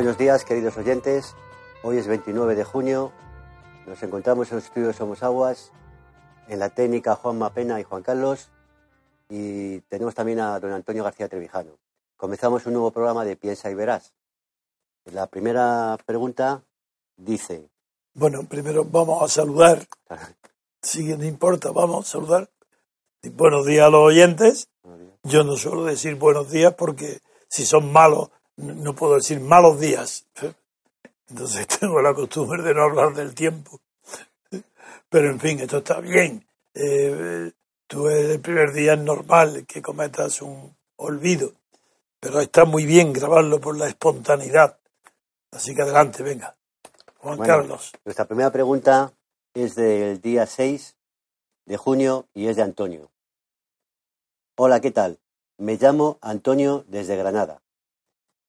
Buenos días, queridos oyentes. Hoy es 29 de junio. Nos encontramos en los estudios Somos Aguas, en la técnica Juan Mapena y Juan Carlos. Y tenemos también a don Antonio García Trevijano. Comenzamos un nuevo programa de Piensa y Verás. La primera pregunta dice. Bueno, primero vamos a saludar. Si no importa, vamos a saludar. Buenos días a los oyentes. Yo no suelo decir buenos días porque si son malos no puedo decir malos días. Entonces tengo la costumbre de no hablar del tiempo. Pero en fin, esto está bien. Eh, tú el primer día es normal que cometas un olvido, pero está muy bien grabarlo por la espontaneidad. Así que adelante, venga. Juan Bueno, Carlos. Nuestra primera pregunta es del día 6 de junio y es de Antonio. Hola, ¿qué tal? Me llamo Antonio desde Granada.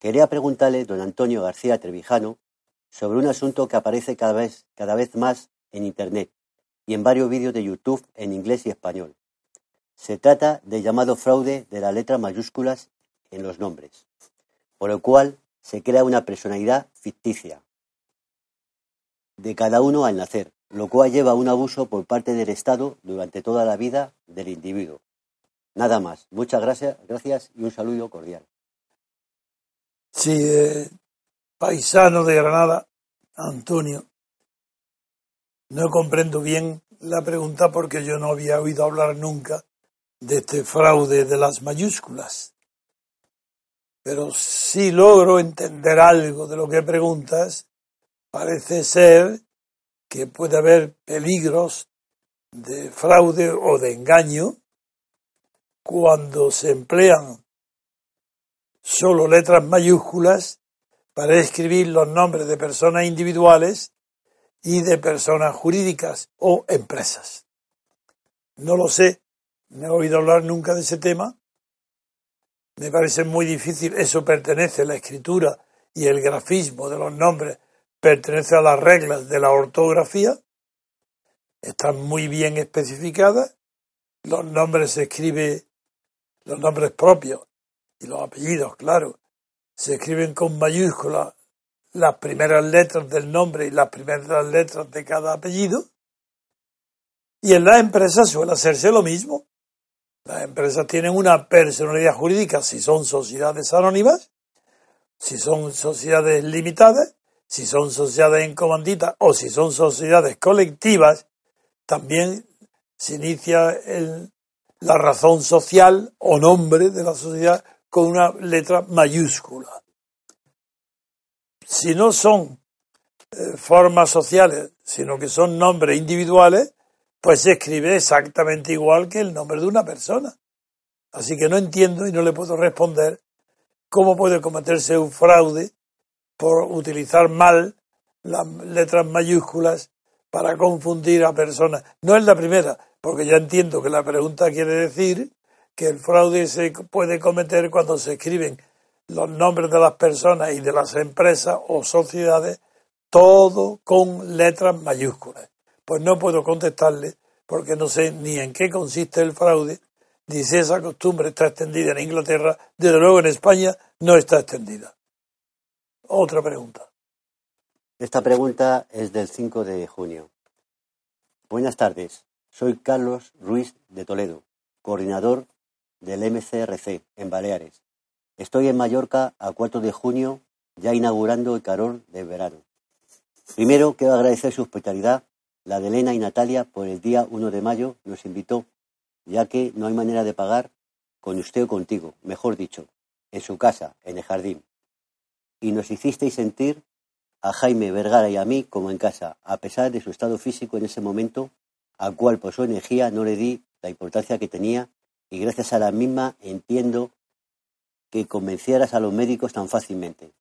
Quería preguntarle, don Antonio García Trevijano, sobre un asunto que aparece cada vez, cada vez más en Internet y en varios vídeos de YouTube en inglés y español. Se trata del llamado fraude de las letras mayúsculas en los nombres, por el cual se crea una personalidad ficticia de cada uno al nacer, lo cual lleva a un abuso por parte del Estado durante toda la vida del individuo. Nada más. Muchas gracias, gracias y un saludo cordial. Sí, paisano de Granada, Antonio. No comprendo bien la pregunta porque yo no había oído hablar nunca de este fraude de las mayúsculas. Pero si logro entender algo de lo que preguntas, parece ser que puede haber peligros de fraude o de engaño cuando se emplean solo letras mayúsculas para escribir los nombres de personas individuales y de personas jurídicas o empresas. No lo sé, no he oído hablar nunca de ese tema. Me parece muy difícil, eso pertenece a la escritura y el grafismo de los nombres, pertenece a las reglas de la ortografía, están muy bien especificadas, los nombres se escribe, los nombres propios y los apellidos, claro, se escriben con mayúsculas las primeras letras del nombre y las primeras letras de cada apellido. Y en las empresas suele hacerse lo mismo. Las empresas tienen una personalidad jurídica si son sociedades anónimas, si son sociedades limitadas, si son sociedades en comandita o si son sociedades colectivas, también se inicia el- la razón social o nombre de la sociedad con una letra mayúscula. Si no son eh, formas sociales, sino que son nombres individuales, pues se escribe exactamente igual que el nombre de una persona. Así que no entiendo y no le puedo responder cómo puede cometerse un fraude por utilizar mal las letras mayúsculas para confundir a personas. No es la primera, porque ya entiendo que la pregunta quiere decir que el fraude se puede cometer cuando se escriben los nombres de las personas y de las empresas o sociedades, todo con letras mayúsculas. Pues no puedo contestarle porque no sé ni en qué consiste el fraude, ni si esa costumbre está extendida en Inglaterra, desde luego en España no está extendida. Otra pregunta. Esta pregunta es del 5 de junio. Buenas tardes. Soy Carlos Ruiz de Toledo, coordinador del MCRC en Baleares. Estoy en Mallorca a 4 de junio, ya inaugurando el calor de verano. Primero, quiero agradecer su hospitalidad. La de Elena y Natalia, por el día 1 de mayo, nos invitó, ya que no hay manera de pagar con usted o contigo, mejor dicho, en su casa, en el jardín. Y nos hicisteis sentir a Jaime Vergara y a mí como en casa, a pesar de su estado físico en ese momento, al cual por su energía no le di la importancia que tenía y gracias a la misma entiendo que convencieras a los médicos tan fácilmente.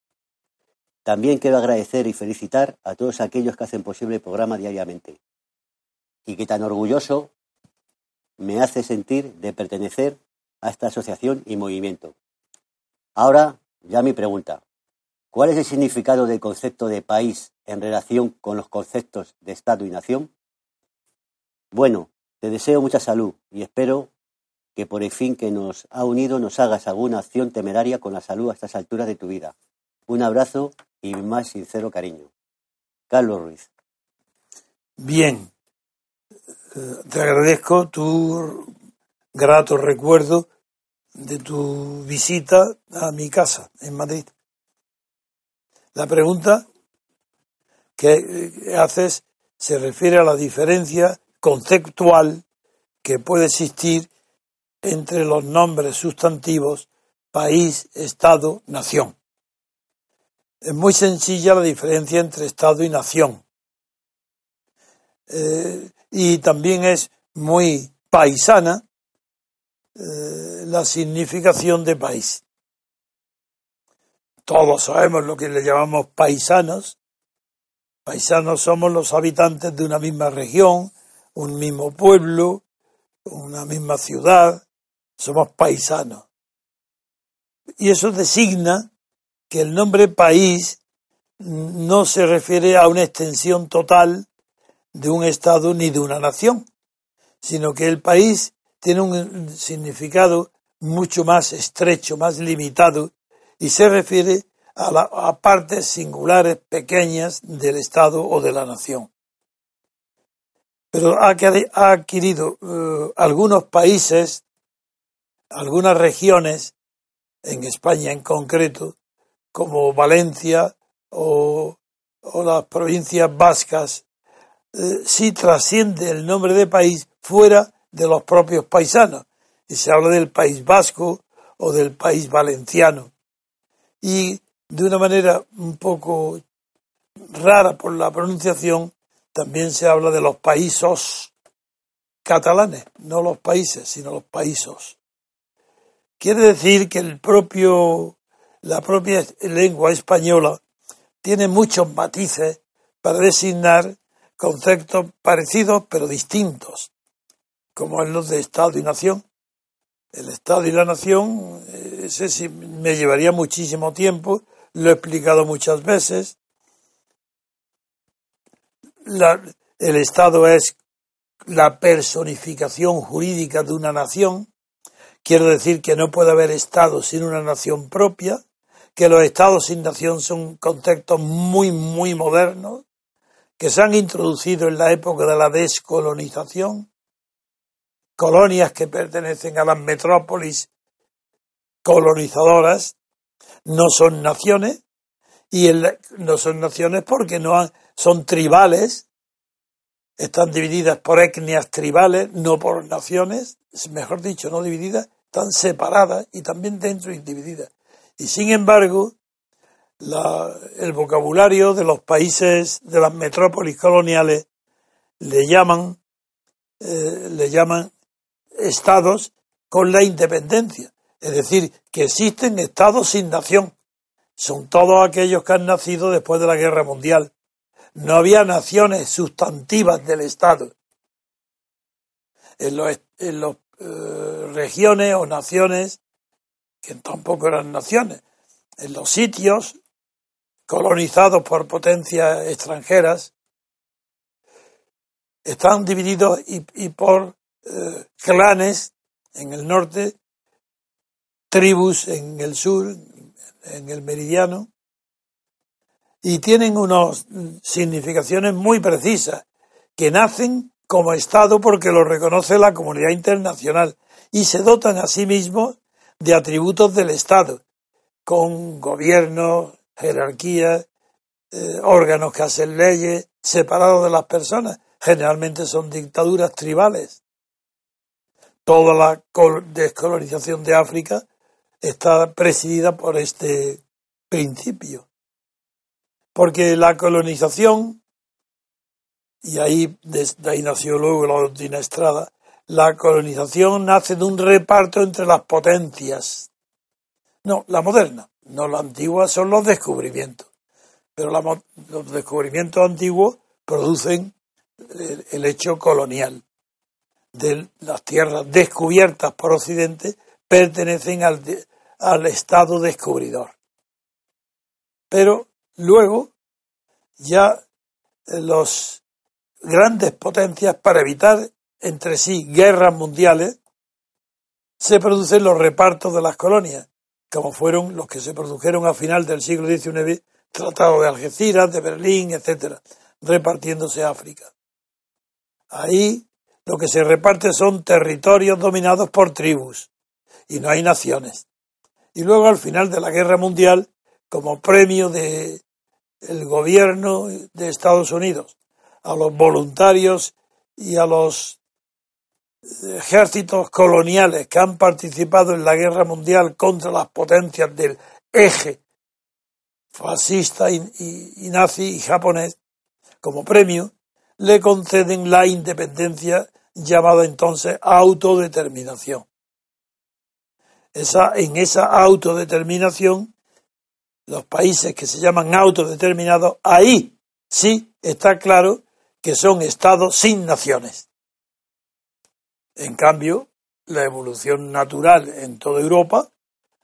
También quiero agradecer y felicitar a todos aquellos que hacen posible el programa diariamente y que tan orgulloso me hace sentir de pertenecer a esta asociación y movimiento. Ahora, ya mi pregunta. ¿Cuál es el significado del concepto de país en relación con los conceptos de Estado y nación? Bueno, te deseo mucha salud y espero que por el fin que nos ha unido nos hagas alguna acción temeraria con la salud a estas alturas de tu vida. Un abrazo y mi más sincero cariño. Carlos Ruiz. Bien, te agradezco tu grato recuerdo de tu visita a mi casa en Madrid. La pregunta que haces se refiere a la diferencia conceptual que puede existir entre los nombres sustantivos país, Estado, nación. Es muy sencilla la diferencia entre Estado y nación. Eh, y también es muy paisana eh, la significación de país. Todos sabemos lo que le llamamos paisanos. Paisanos somos los habitantes de una misma región, un mismo pueblo, una misma ciudad, somos paisanos. Y eso designa que el nombre país no se refiere a una extensión total de un Estado ni de una nación, sino que el país tiene un significado mucho más estrecho, más limitado, y se refiere a, partes singulares pequeñas del Estado o de la nación. Pero ha, adquirido eh, algunos países, algunas regiones, en España en concreto, como Valencia o, las provincias vascas, eh, sí trasciende el nombre de país fuera de los propios paisanos. Y se habla del país vasco o del país valenciano. Y de una manera un poco rara por la pronunciación, también se habla de los países catalanes, no los países, sino los países. Quiere decir que el propio, la propia lengua española tiene muchos matices para designar conceptos parecidos pero distintos como es los de Estado y Nación. El Estado y la Nación, ese sí me llevaría muchísimo tiempo, lo he explicado muchas veces. el Estado es la personificación jurídica de una nación. Quiero decir que no puede haber Estado sin una nación propia, que los Estados sin nación son conceptos muy, muy modernos, que se han introducido en la época de la descolonización colonias que pertenecen a las metrópolis colonizadoras no son naciones y no son naciones porque no son tribales, están divididas por etnias tribales, no por naciones, mejor dicho, no divididas, están separadas y también dentro divididas. Y sin embargo, el vocabulario de los países de las metrópolis coloniales le llaman, eh, le llaman estados con la independencia. Es decir, que existen estados sin nación. Son todos aquellos que han nacido después de la Guerra Mundial. No había naciones sustantivas del Estado. En las en los, eh, regiones o naciones, que tampoco eran naciones, en los sitios colonizados por potencias extranjeras, están divididos y por eh, clanes en el norte, tribus en el sur, en el meridiano, y tienen unas significaciones muy precisas, que nacen como Estado porque lo reconoce la comunidad internacional y se dotan a sí mismos de atributos del Estado, con gobierno, jerarquía, eh, órganos que hacen leyes, separados de las personas. Generalmente son dictaduras tribales toda la descolonización de África está presidida por este principio. Porque la colonización, y ahí, desde ahí nació luego la doctrina Estrada, la colonización nace de un reparto entre las potencias. No, la moderna, no la antigua son los descubrimientos. Pero los descubrimientos antiguos producen el, hecho colonial de las tierras descubiertas por Occidente pertenecen al, al Estado descubridor. Pero luego ya eh, los grandes potencias para evitar entre sí guerras mundiales se producen los repartos de las colonias, como fueron los que se produjeron a final del siglo XIX, Tratado de Algeciras, de Berlín, etcétera, repartiéndose África. Ahí lo que se reparte son territorios dominados por tribus y no hay naciones. Y luego al final de la guerra mundial, como premio de el gobierno de Estados Unidos a los voluntarios y a los ejércitos coloniales que han participado en la guerra mundial contra las potencias del eje fascista y, nazi y japonés, como premio, le conceden la independencia llamada entonces autodeterminación. Esa, en esa autodeterminación, los países que se llaman autodeterminados, ahí sí está claro que son estados sin naciones. En cambio, la evolución natural en toda Europa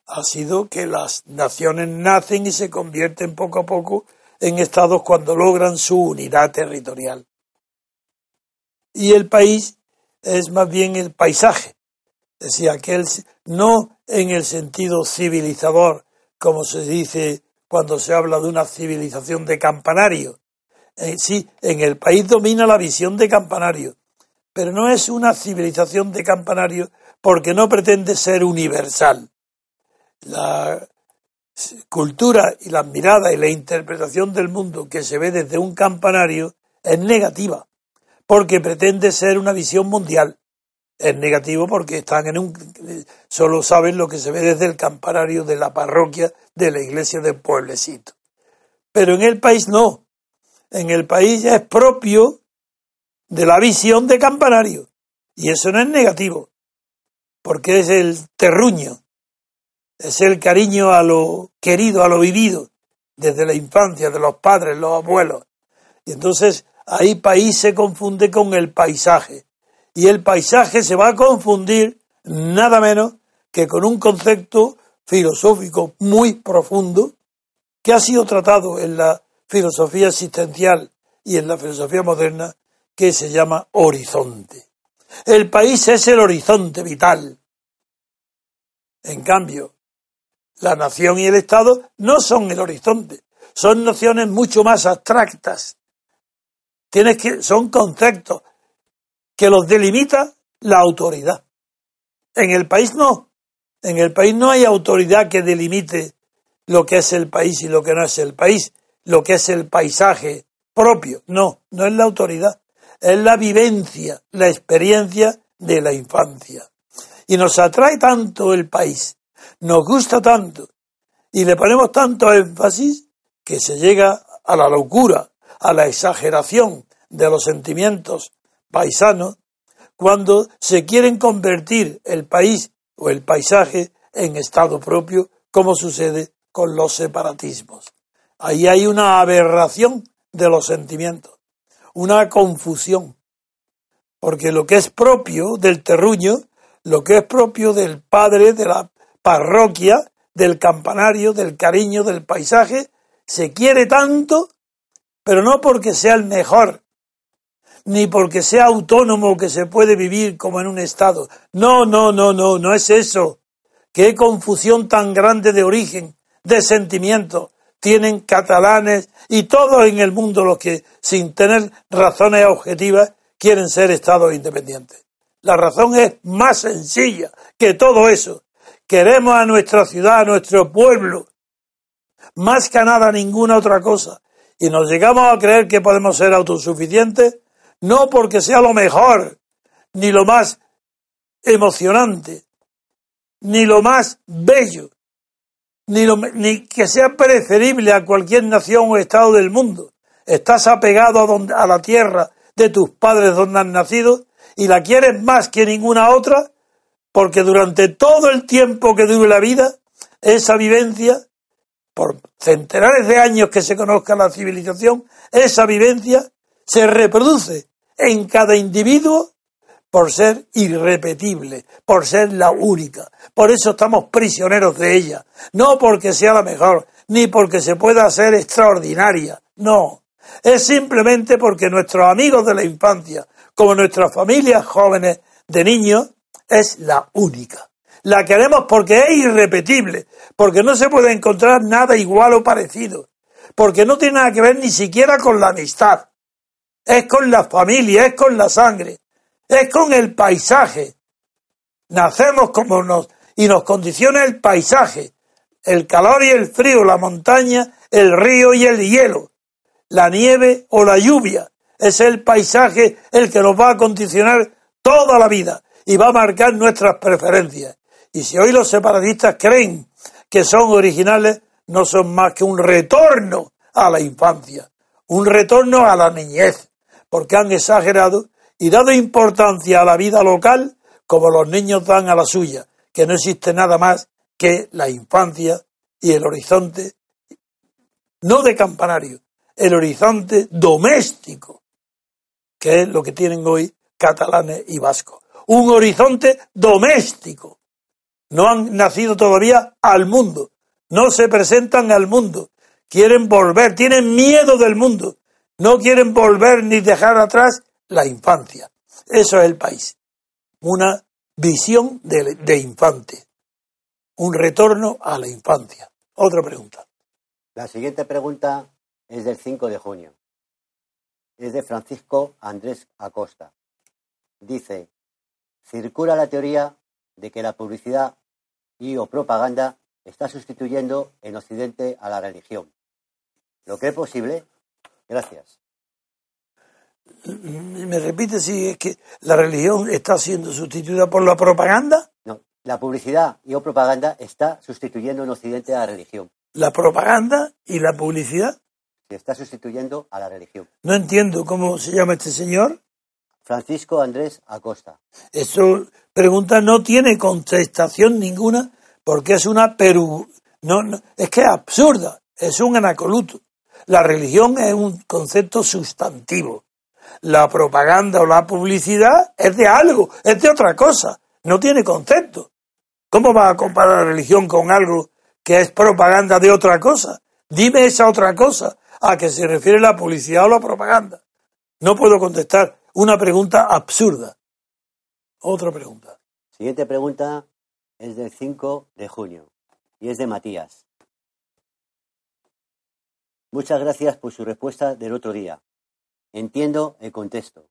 ha sido que las naciones nacen y se convierten poco a poco en estados cuando logran su unidad territorial. Y el país es más bien el paisaje, es decir, aquel, no en el sentido civilizador, como se dice cuando se habla de una civilización de campanario. Eh, sí, en el país domina la visión de campanario, pero no es una civilización de campanario porque no pretende ser universal. La cultura y la mirada y la interpretación del mundo que se ve desde un campanario es negativa, porque pretende ser una visión mundial. Es negativo porque están en un solo saben lo que se ve desde el campanario de la parroquia de la iglesia del pueblecito. Pero en el país no. En el país es propio de la visión de campanario. Y eso no es negativo, porque es el terruño, es el cariño a lo querido, a lo vivido, desde la infancia, de los padres, los abuelos. Y entonces ahí país se confunde con el paisaje. Y el paisaje se va a confundir nada menos que con un concepto filosófico muy profundo que ha sido tratado en la filosofía existencial y en la filosofía moderna que se llama horizonte. El país es el horizonte vital. En cambio, la nación y el Estado no son el horizonte, son nociones mucho más abstractas. Tienes que, son conceptos que los delimita la autoridad. En el país no. En el país no hay autoridad que delimite lo que es el país y lo que no es el país, lo que es el paisaje propio. No, no es la autoridad es la vivencia, la experiencia de la infancia. Y nos atrae tanto el país, nos gusta tanto, y le ponemos tanto énfasis que se llega a la locura, a la exageración de los sentimientos paisanos, cuando se quieren convertir el país o el paisaje en estado propio, como sucede con los separatismos. Ahí hay una aberración de los sentimientos una confusión, porque lo que es propio del terruño, lo que es propio del padre, de la parroquia, del campanario, del cariño, del paisaje, se quiere tanto, pero no porque sea el mejor, ni porque sea autónomo que se puede vivir como en un estado. No, no, no, no, no es eso. Qué confusión tan grande de origen, de sentimiento, tienen catalanes y todos en el mundo los que, sin tener razones objetivas, quieren ser estados independientes. La razón es más sencilla que todo eso. Queremos a nuestra ciudad, a nuestro pueblo, más que nada ninguna otra cosa. Y nos llegamos a creer que podemos ser autosuficientes, no porque sea lo mejor, ni lo más emocionante, ni lo más bello, ni, lo- ni que sea preferible a cualquier nación o estado del mundo. Estás apegado a, donde- a la tierra de tus padres donde has nacido y la quieres más que ninguna otra porque durante todo el tiempo que dure la vida, esa vivencia, por centenares de años que se conozca la civilización, esa vivencia se reproduce en cada individuo por ser irrepetible, por ser la única. Por eso estamos prisioneros de ella. No porque sea la mejor, ni porque se pueda ser extraordinaria. No. Es simplemente porque nuestros amigos de la infancia, como nuestras familias jóvenes de niños, es la única. La queremos porque es irrepetible, porque no se puede encontrar nada igual o parecido, porque no tiene nada que ver ni siquiera con la amistad. Es con la familia, es con la sangre, es con el paisaje. Nacemos como nos y nos condiciona el paisaje, el calor y el frío, la montaña, el río y el hielo, la nieve o la lluvia. Es el paisaje el que nos va a condicionar toda la vida y va a marcar nuestras preferencias. Y si hoy los separatistas creen que son originales, no son más que un retorno a la infancia, un retorno a la niñez, porque han exagerado y dado importancia a la vida local como los niños dan a la suya, que no existe nada más que la infancia y el horizonte, no de campanario, el horizonte doméstico, que es lo que tienen hoy catalanes y vascos. Un horizonte doméstico. No han nacido todavía al mundo, no se presentan al mundo, quieren volver, tienen miedo del mundo, no quieren volver ni dejar atrás la infancia. Eso es el país. Una visión de, infante. Un retorno a la infancia. Otra pregunta. La siguiente pregunta es del 5 de junio. Es de Francisco Andrés Acosta. Dice, circula la teoría de que la publicidad y o propaganda está sustituyendo en Occidente a la religión. ¿Lo cree posible? Gracias. ¿Me repite si es que la religión está siendo sustituida por la propaganda? No, la publicidad y o propaganda está sustituyendo en Occidente a la religión. La propaganda y la publicidad. Se está sustituyendo a la religión. No entiendo cómo se llama este señor. Francisco Andrés Acosta. Eso pregunta no tiene contestación ninguna porque es una peru no, no es que es absurda, es un anacoluto. La religión es un concepto sustantivo. La propaganda o la publicidad es de algo, es de otra cosa, no tiene concepto. ¿Cómo va a comparar la religión con algo que es propaganda de otra cosa? Dime esa otra cosa a que se refiere la publicidad o la propaganda. No puedo contestar una pregunta absurda. Otra pregunta. Siguiente pregunta es del 5 de junio y es de Matías. Muchas gracias por su respuesta del otro día. Entiendo el contexto.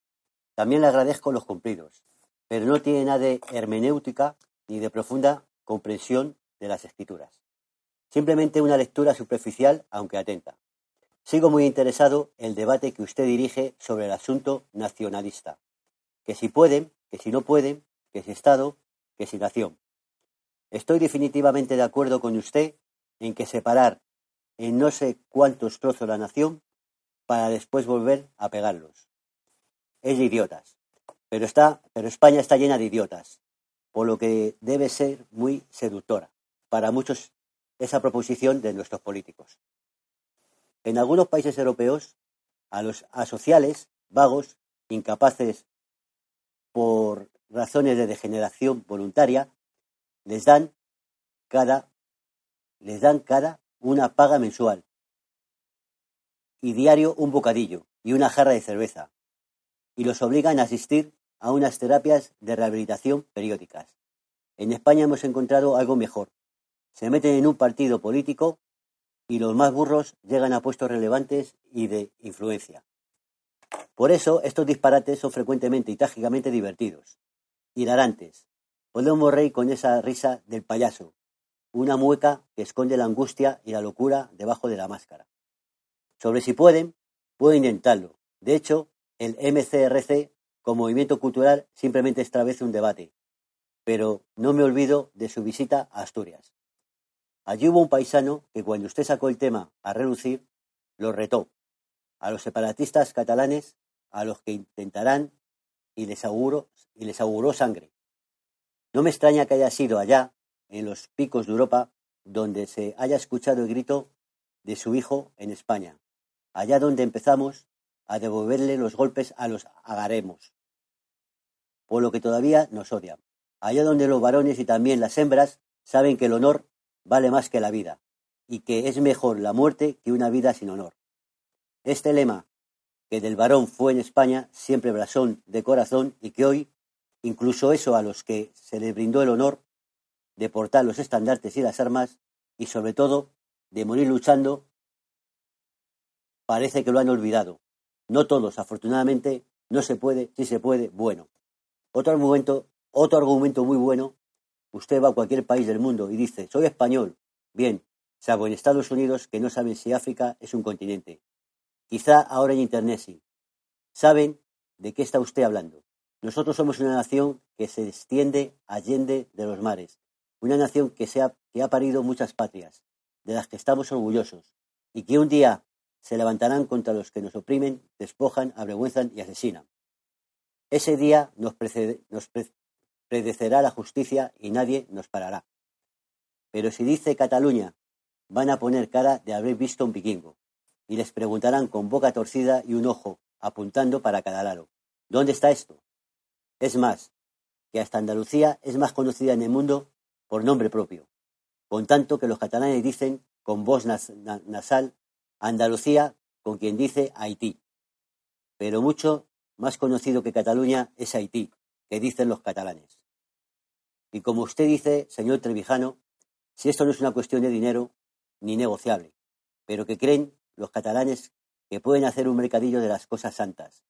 También le agradezco los cumplidos, pero no tiene nada de hermenéutica ni de profunda comprensión de las escrituras. Simplemente una lectura superficial, aunque atenta. Sigo muy interesado el debate que usted dirige sobre el asunto nacionalista. Que si pueden, que si no pueden, que si Estado, que si nación. Estoy definitivamente de acuerdo con usted en que separar en no sé cuántos trozos la nación para después volver a pegarlos. Es de idiotas. Pero, está, pero España está llena de idiotas, por lo que debe ser muy seductora para muchos esa proposición de nuestros políticos. En algunos países europeos, a los asociales, vagos, incapaces por razones de degeneración voluntaria, les dan cada les dan cada una paga mensual y diario un bocadillo y una jarra de cerveza y los obligan a asistir a unas terapias de rehabilitación periódicas. En España hemos encontrado algo mejor. Se meten en un partido político y los más burros llegan a puestos relevantes y de influencia. Por eso estos disparates son frecuentemente y trágicamente divertidos, hilarantes. Podemos reír con esa risa del payaso, una mueca que esconde la angustia y la locura debajo de la máscara. Sobre si pueden, pueden intentarlo. De hecho, el MCRC, como movimiento cultural, simplemente establece un debate. Pero no me olvido de su visita a Asturias. Allí hubo un paisano que cuando usted sacó el tema a relucir, lo retó a los separatistas catalanes, a los que intentarán y les y les auguró sangre. No me extraña que haya sido allá, en los picos de Europa, donde se haya escuchado el grito de su hijo en España, allá donde empezamos a devolverle los golpes a los agaremos, por lo que todavía nos odian, allá donde los varones y también las hembras saben que el honor vale más que la vida, y que es mejor la muerte que una vida sin honor. Este lema, que del varón fue en España siempre blasón de corazón y que hoy, incluso eso a los que se les brindó el honor de portar los estandartes y las armas, y sobre todo de morir luchando, parece que lo han olvidado. No todos, afortunadamente, no se puede, si se puede, bueno. Otro argumento, otro argumento muy bueno, usted va a cualquier país del mundo y dice, soy español. Bien, salvo en Estados Unidos, que no saben si África es un continente. Quizá ahora en Internet sí. Saben de qué está usted hablando. Nosotros somos una nación que se extiende allende de los mares, una nación que, se ha, que ha parido muchas patrias, de las que estamos orgullosos, y que un día se levantarán contra los que nos oprimen, despojan, avergüenzan y asesinan. Ese día nos, nos predecerá la justicia y nadie nos parará. Pero si dice Cataluña, van a poner cara de haber visto un vikingo, y les preguntarán con boca torcida y un ojo apuntando para cada lado, ¿dónde está esto? Es más, que hasta Andalucía es más conocida en el mundo por nombre propio, con tanto que los catalanes dicen con voz nasal Andalucía con quien dice Haití. Pero mucho más conocido que Cataluña es Haití, que dicen los catalanes. Y como usted dice, señor Trevijano, si esto no es una cuestión de dinero ni negociable, pero que creen los catalanes que pueden hacer un mercadillo de las cosas santas.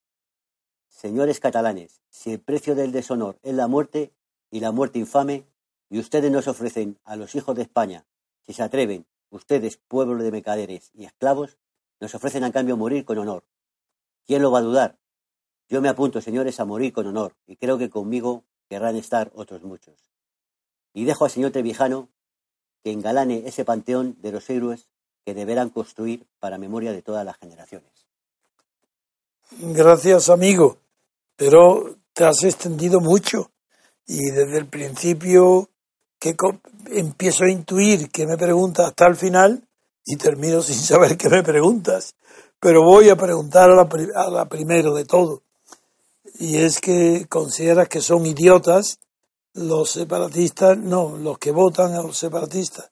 Señores catalanes, si el precio del deshonor es la muerte y la muerte infame, y ustedes nos ofrecen a los hijos de España, si se atreven, ustedes, pueblo de mercaderes y esclavos, nos ofrecen a cambio morir con honor. ¿Quién lo va a dudar? Yo me apunto, señores, a morir con honor, y creo que conmigo querrán estar otros muchos. Y dejo al señor Trevijano que engalane ese panteón de los héroes que deberán construir para memoria de todas las generaciones. Gracias, amigo, pero te has extendido mucho y desde el principio que empiezo a intuir que me preguntas hasta el final y termino sin saber qué me preguntas, pero voy a preguntar a la, a la primero de todo. Y es que consideras que son idiotas los separatistas, no, los que votan a los separatistas.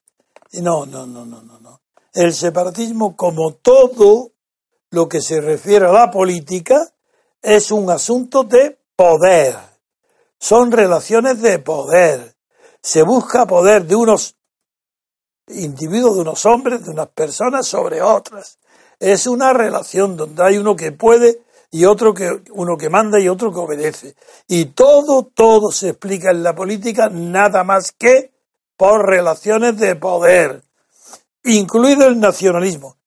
No, no, no, no, no, no. El separatismo, como todo lo que se refiere a la política, es un asunto de poder. Son relaciones de poder. Se busca poder de unos individuos, de unos hombres, de unas personas sobre otras. Es una relación donde hay uno que puede y otro que uno que manda y otro que obedece. Y todo, todo se explica en la política nada más que por relaciones de poder incluido el nacionalismo,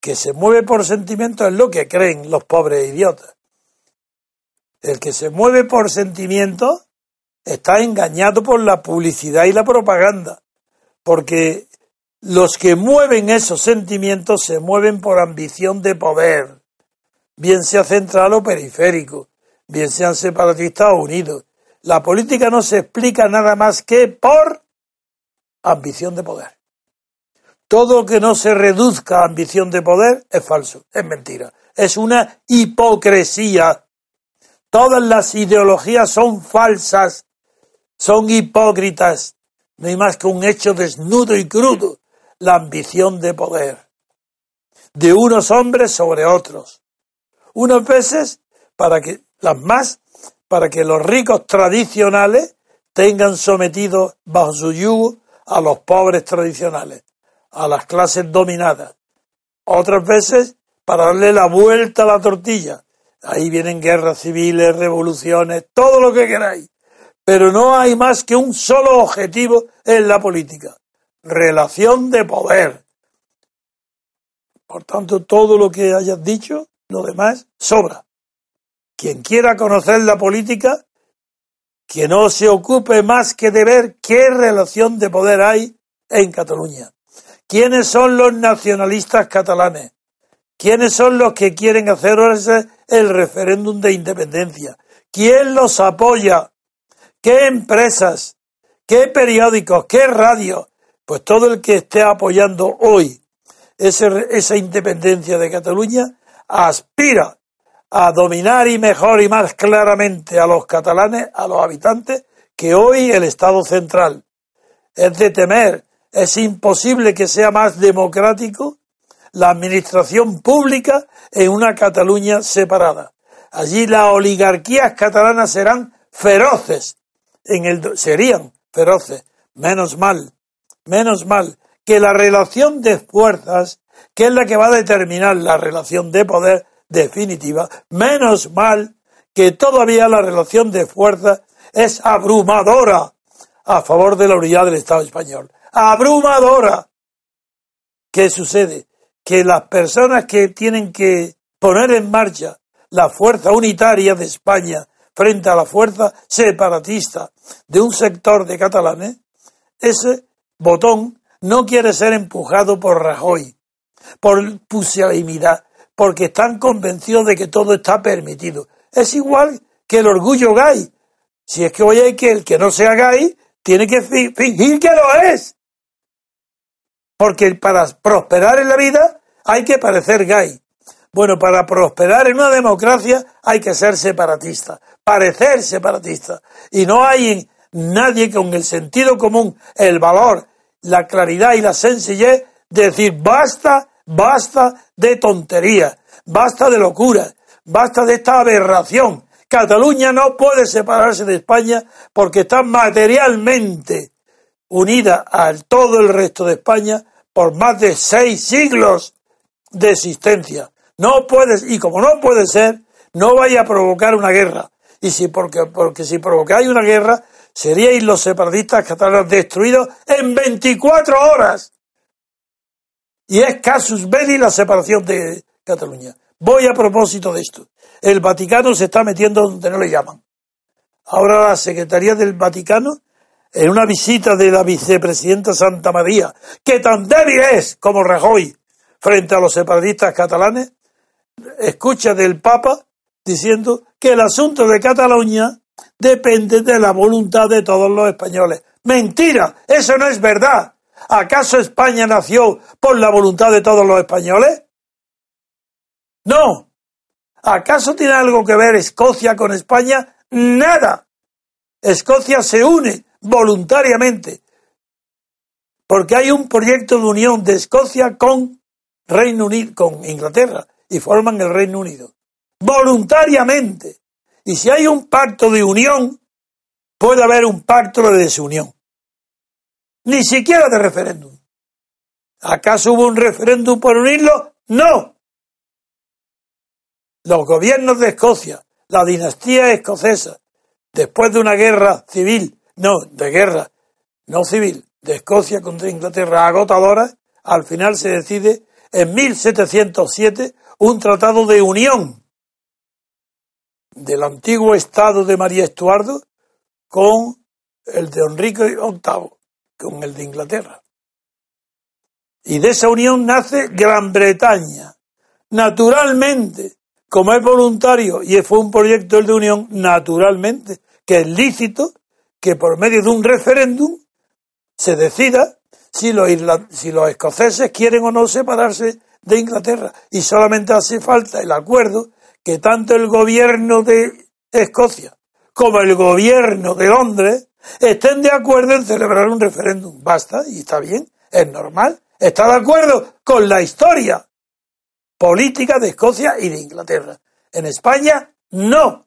que se mueve por sentimientos es lo que creen los pobres idiotas. El que se mueve por sentimientos está engañado por la publicidad y la propaganda, porque los que mueven esos sentimientos se mueven por ambición de poder, bien sea central o periférico, bien sean separatistas o unidos. La política no se explica nada más que por ambición de poder. Todo que no se reduzca a ambición de poder es falso, es mentira, es una hipocresía. Todas las ideologías son falsas, son hipócritas. No hay más que un hecho desnudo y crudo, la ambición de poder. De unos hombres sobre otros. Unas veces para que, las más, para que los ricos tradicionales tengan sometidos bajo su yugo a los pobres tradicionales a las clases dominadas. Otras veces para darle la vuelta a la tortilla. Ahí vienen guerras civiles, revoluciones, todo lo que queráis. Pero no hay más que un solo objetivo en la política. Relación de poder. Por tanto, todo lo que hayas dicho, lo demás, sobra. Quien quiera conocer la política, que no se ocupe más que de ver qué relación de poder hay en Cataluña? ¿Quiénes son los nacionalistas catalanes? ¿Quiénes son los que quieren hacer el referéndum de independencia? ¿Quién los apoya? ¿Qué empresas? ¿Qué periódicos? ¿Qué radio? Pues todo el que esté apoyando hoy esa independencia de Cataluña aspira a dominar y mejor y más claramente a los catalanes, a los habitantes, que hoy el Estado central. Es de temer, es imposible que sea más democrático la administración pública en una Cataluña separada. Allí las oligarquías catalanas serán feroces, en el, serían feroces, menos mal, menos mal, que la relación de fuerzas, que es la que va a determinar la relación de poder, definitiva, menos mal que todavía la relación de fuerza es abrumadora a favor de la unidad del Estado español. Abrumadora. ¿Qué sucede? Que las personas que tienen que poner en marcha la fuerza unitaria de España frente a la fuerza separatista de un sector de catalanes, ese botón no quiere ser empujado por Rajoy, por pusilanimidad, porque están convencidos de que todo está permitido. Es igual que el orgullo gay. Si es que oye que el que no sea gay tiene que fingir que lo es. Porque para prosperar en la vida hay que parecer gay. Bueno, para prosperar en una democracia hay que ser separatista, parecer separatista. Y no hay nadie con el sentido común, el valor, la claridad y la sencillez de decir basta Basta de tonterías, basta de locura, basta de esta aberración. Cataluña no puede separarse de España porque está materialmente unida a todo el resto de España por más de seis siglos de existencia. No puede, y como no puede ser, no vaya a provocar una guerra. Y si porque, porque si provocáis una guerra, seríais los separatistas catalanes destruidos en 24 horas. Y es casus belli la separación de Cataluña. Voy a propósito de esto. El Vaticano se está metiendo donde no le llaman. Ahora la Secretaría del Vaticano, en una visita de la vicepresidenta Santa María, que tan débil es como Rajoy frente a los separatistas catalanes, escucha del Papa diciendo que el asunto de Cataluña depende de la voluntad de todos los españoles. Mentira, eso no es verdad. ¿Acaso España nació por la voluntad de todos los españoles? No. ¿Acaso tiene algo que ver Escocia con España? Nada. Escocia se une voluntariamente porque hay un proyecto de unión de Escocia con Reino Unido, con Inglaterra y forman el Reino Unido. Voluntariamente. Y si hay un pacto de unión, puede haber un pacto de desunión ni siquiera de referéndum. ¿Acaso hubo un referéndum por unirlo? No. Los gobiernos de Escocia, la dinastía escocesa, después de una guerra civil, no, de guerra, no civil, de Escocia contra Inglaterra agotadora, al final se decide en 1707 un tratado de unión del antiguo estado de María Estuardo con el de Enrique VIII con el de Inglaterra. Y de esa unión nace Gran Bretaña. Naturalmente, como es voluntario y fue un proyecto de unión, naturalmente, que es lícito que por medio de un referéndum se decida si los, si los escoceses quieren o no separarse de Inglaterra. Y solamente hace falta el acuerdo que tanto el gobierno de Escocia como el gobierno de Londres estén de acuerdo en celebrar un referéndum. Basta, y está bien, es normal. Está de acuerdo con la historia política de Escocia y de Inglaterra. En España, no.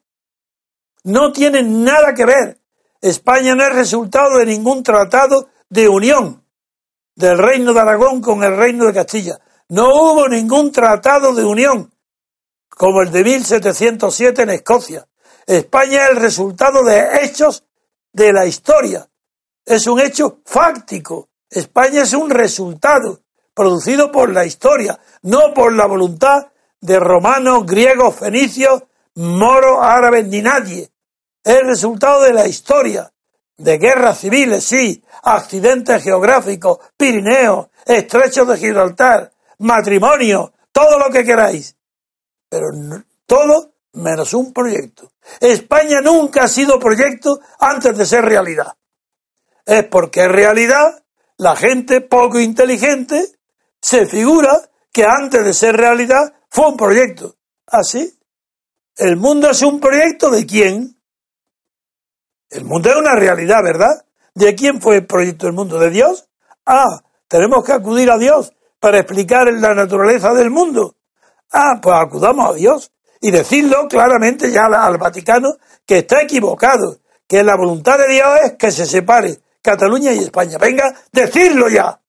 No tiene nada que ver. España no es resultado de ningún tratado de unión del Reino de Aragón con el Reino de Castilla. No hubo ningún tratado de unión como el de 1707 en Escocia. España es el resultado de hechos de la historia. Es un hecho fáctico. España es un resultado producido por la historia, no por la voluntad de romanos, griegos, fenicios, moros, árabes, ni nadie. Es el resultado de la historia. de guerras civiles, sí, accidentes geográficos, Pirineos, estrechos de Gibraltar, matrimonio, todo lo que queráis. Pero todo menos un proyecto. España nunca ha sido proyecto antes de ser realidad. Es porque en realidad la gente poco inteligente se figura que antes de ser realidad fue un proyecto. ¿Así? ¿Ah, ¿El mundo es un proyecto de quién? El mundo es una realidad, ¿verdad? ¿De quién fue el proyecto del mundo? ¿De Dios? Ah, tenemos que acudir a Dios para explicar la naturaleza del mundo. Ah, pues acudamos a Dios y decirlo claramente ya al Vaticano que está equivocado, que la voluntad de Dios es que se separe Cataluña y España. Venga, decirlo ya,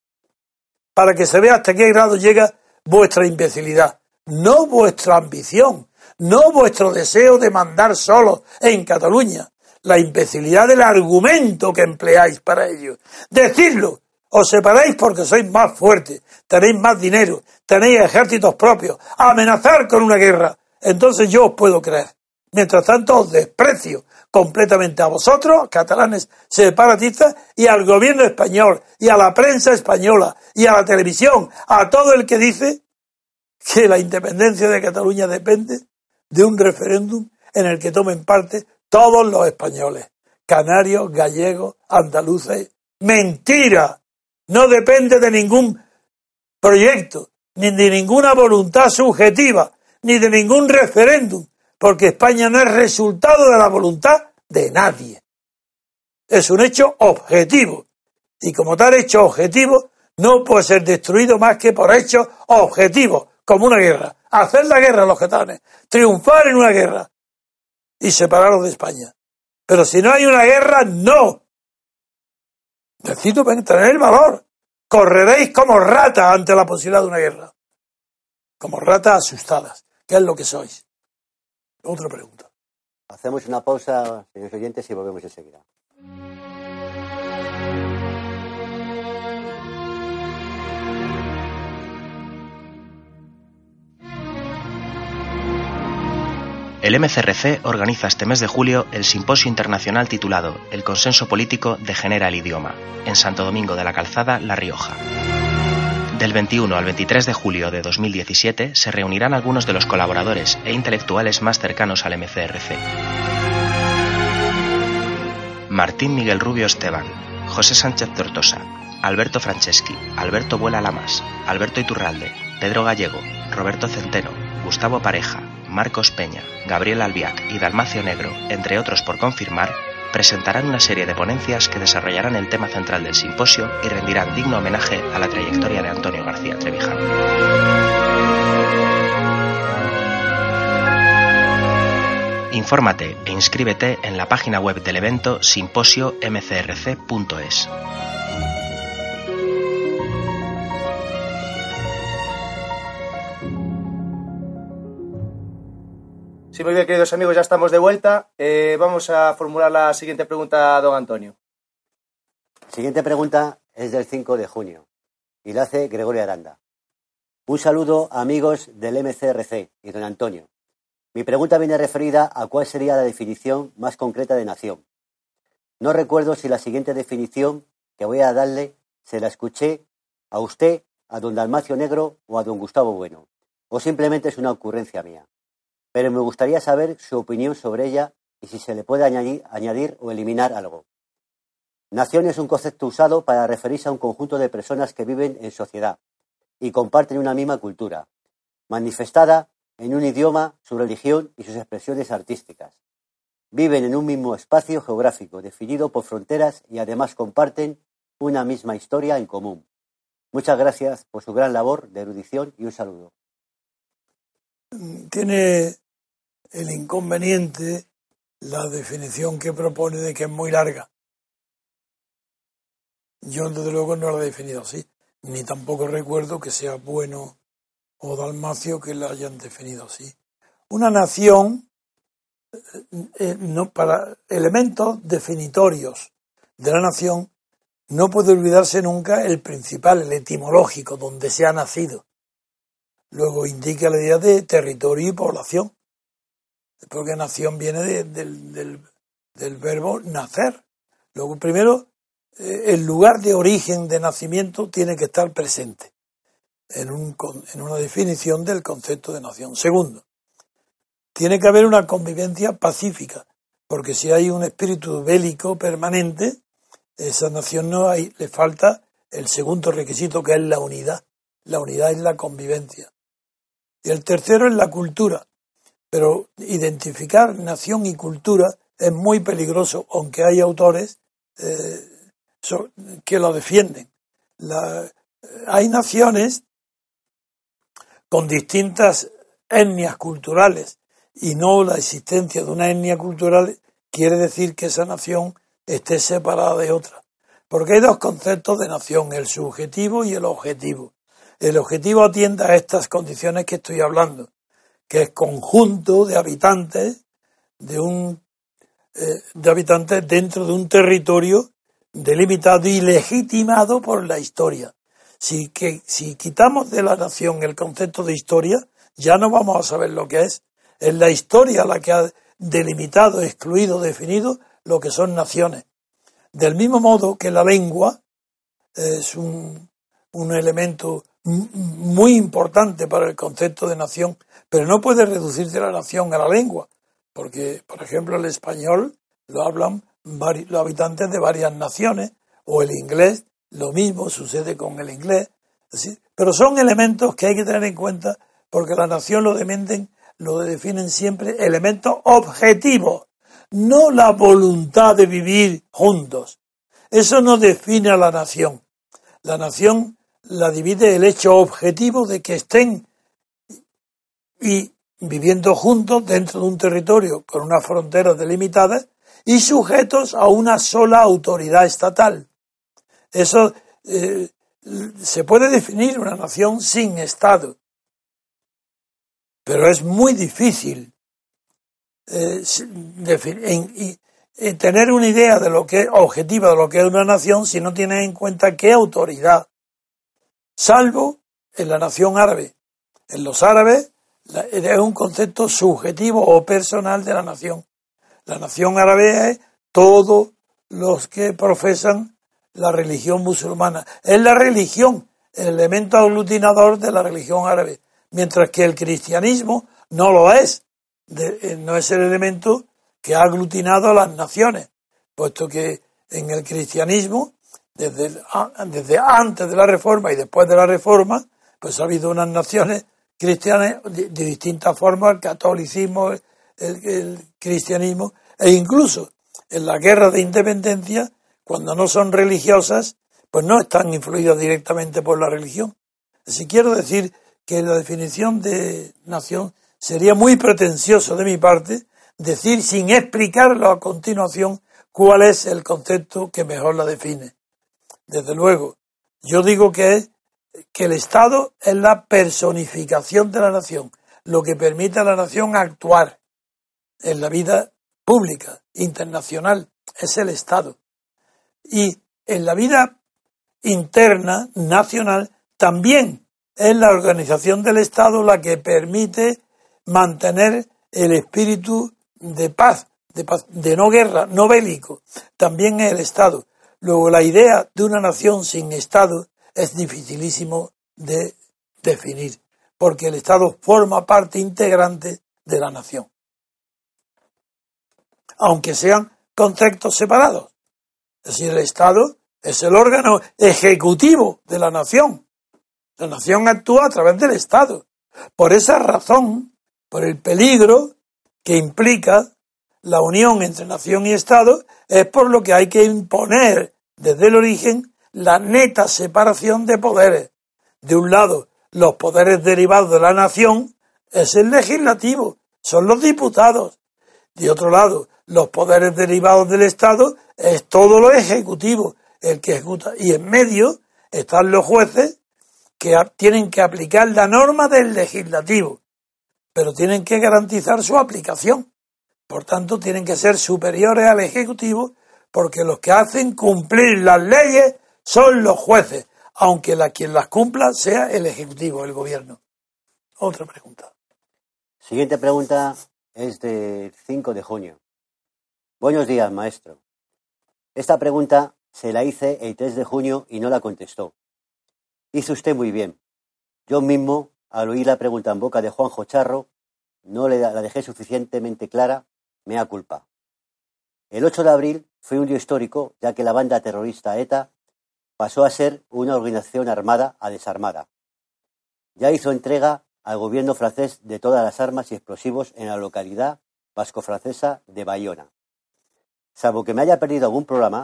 para que se vea hasta qué grado llega vuestra imbecilidad, no vuestra ambición, no vuestro deseo de mandar solo en Cataluña, la imbecilidad del argumento que empleáis para ello. Decidlo, os separáis porque sois más fuertes, tenéis más dinero, tenéis ejércitos propios, amenazar con una guerra. Entonces yo os puedo creer. Mientras tanto os desprecio completamente a vosotros, catalanes separatistas, y al gobierno español, y a la prensa española, y a la televisión, a todo el que dice que la independencia de Cataluña depende de un referéndum en el que tomen parte todos los españoles, canarios, gallegos, andaluces. Mentira. No depende de ningún proyecto, ni de ninguna voluntad subjetiva, ni de ningún referéndum, porque España no es resultado de la voluntad de nadie. Es un hecho objetivo. Y como tal hecho objetivo, no puede ser destruido más que por hechos objetivos, como una guerra. Hacer la guerra a los catalanes, triunfar en una guerra y separarlos de España. Pero si no hay una guerra, no. Necesito tener valor. Correréis como ratas ante la posibilidad de una guerra. Como ratas asustadas, que es lo que sois. Otra pregunta. Hacemos una pausa, señores oyentes, y volvemos enseguida. El MCRC organiza este mes de julio el simposio internacional titulado El consenso político degenera el idioma, en Santo Domingo de la Calzada, La Rioja. Del 21 al 23 de julio de 2017 se reunirán algunos de los colaboradores e intelectuales más cercanos al MCRC. Martín Miguel Rubio Esteban, José Sánchez Tortosa, Alberto Franceschi, Alberto Vuela Lamas, Alberto Iturralde, Pedro Gallego, Roberto Centeno, Gustavo Pareja, Marcos Peña, Gabriel Albiac y Dalmacio Negro, entre otros por confirmar, presentarán una serie de ponencias que desarrollarán el tema central del simposio y rendirán digno homenaje a la trayectoria de Antonio García Trevijano. Infórmate e inscríbete en la página web del evento simposio-mcrc.es. Sí, muy bien, queridos amigos, ya estamos de vuelta. Eh, vamos a formular la siguiente pregunta a don Antonio. Siguiente pregunta es del 5 de junio y la hace Gregorio Aranda. Un saludo, amigos del MCRC y don Antonio. Mi pregunta viene referida a cuál sería la definición más concreta de nación. No recuerdo si la siguiente definición que voy a darle se la escuché a usted, a don Dalmacio Negro o a don Gustavo Bueno, o simplemente es una ocurrencia mía pero me gustaría saber su opinión sobre ella y si se le puede añadir, o eliminar algo. Nación es un concepto usado para referirse a un conjunto de personas que viven en sociedad y comparten una misma cultura, manifestada en un idioma, su religión y sus expresiones artísticas. Viven en un mismo espacio geográfico definido por fronteras y además comparten una misma historia en común. Muchas gracias por su gran labor de erudición y un saludo. Tiene el inconveniente la definición que propone de que es muy larga. Yo desde luego no la he definido así, ni tampoco recuerdo que sea bueno o dalmacio que la hayan definido así. Una nación, eh, eh, no, para elementos definitorios de la nación, no puede olvidarse nunca el principal, el etimológico, donde se ha nacido. Luego indica la idea de territorio y población porque nación viene del, verbo nacer, Luego, primero, eh, el lugar de origen de nacimiento tiene que estar presente en, un, en una definición del concepto de nación. Segundo, tiene que haber una convivencia pacífica, porque si hay un espíritu bélico permanente, esa nación no hay, le falta el segundo requisito que es la unidad. La unidad es la convivencia. Y el tercero es la cultura. Pero identificar nación y cultura es muy peligroso, aunque hay autores eh, que lo defienden. hay naciones con distintas etnias culturales y no la existencia de una etnia cultural quiere decir que esa nación esté separada de otra. Porque hay dos conceptos de nación, el subjetivo y el objetivo. El objetivo atiende a estas condiciones que estoy hablando, que es conjunto de habitantes de un eh, de habitantes dentro de un territorio delimitado y legitimado por la historia. Si, que, si quitamos de la nación el concepto de historia, ya no vamos a saber lo que es. Es la historia la que ha delimitado, excluido, definido lo que son naciones. Del mismo modo que la lengua es un, un elemento muy importante para el concepto de nación, pero no puede reducirse la nación a la lengua, porque, por ejemplo, el español lo hablan los habitantes de varias naciones, o el inglés, lo mismo sucede con el inglés, pero son elementos que hay que tener en cuenta porque la nación lo, demenden, lo definen siempre elementos objetivos, no la voluntad de vivir juntos. Eso no define a la nación. La nación la divide el hecho objetivo de que estén y viviendo juntos dentro de un territorio con unas fronteras delimitadas y sujetos a una sola autoridad estatal. Eso eh, se puede definir una nación sin Estado, pero es muy difícil eh, tener una idea de lo que objetiva de lo que es una nación si no tiene en cuenta qué autoridad, salvo en la nación árabe. En los árabes es un concepto subjetivo o personal de la nación. La nación árabe es todos los que profesan la religión musulmana. Es la religión, el elemento aglutinador de la religión árabe, mientras que el cristianismo no lo es, eh, no es el elemento que ha aglutinado a las naciones, puesto que en el cristianismo, desde, desde antes de la reforma y después de la reforma, pues ha habido unas naciones cristianas de, distintas formas, el catolicismo, el, cristianismo, e incluso en la guerra de independencia, cuando no son religiosas, pues no están influidas directamente por la religión. Si quiero decir que la definición de nación sería muy pretencioso de mi parte decir sin explicarlo a continuación cuál es el concepto que mejor la define. Desde luego, yo digo que es que el Estado es la personificación de la nación, lo que permite a la nación actuar en la vida pública, internacional, es el Estado. Y en la vida interna, nacional, también es la organización del Estado la que permite mantener el espíritu de paz, de paz, de no guerra, no bélico. También es el Estado. Luego, la idea de una nación sin Estado es dificilísimo de definir, porque el Estado forma parte integrante de la nación aunque sean conceptos separados. Es decir, el Estado es el órgano ejecutivo de la nación. La nación actúa a través del Estado. Por esa razón, por el peligro que implica la unión entre nación y Estado, es por lo que hay que imponer desde el origen la neta separación de poderes. De un lado, los poderes derivados de la nación es el legislativo, son los diputados. De otro lado, los poderes derivados del Estado es todo lo ejecutivo, el que ejecuta. Y en medio están los jueces que tienen que aplicar la norma del legislativo, pero tienen que garantizar su aplicación. Por tanto, tienen que ser superiores al ejecutivo porque los que hacen cumplir las leyes son los jueces, aunque la quien las cumpla sea el ejecutivo, el gobierno. Otra pregunta. Siguiente pregunta es de 5 de junio. Buenos días, maestro. Esta pregunta se la hice el 3 de junio y no la contestó. Hizo usted muy bien. Yo mismo, al oír la pregunta en boca de Juanjo Charro, no le la dejé suficientemente clara, me da culpa. El 8 de abril fue un día histórico, ya que la banda terrorista ETA pasó a ser una organización armada a desarmada. Ya hizo entrega al gobierno francés de todas las armas y explosivos en la localidad vasco-francesa de Bayona. Salvo que me haya perdido algún programa,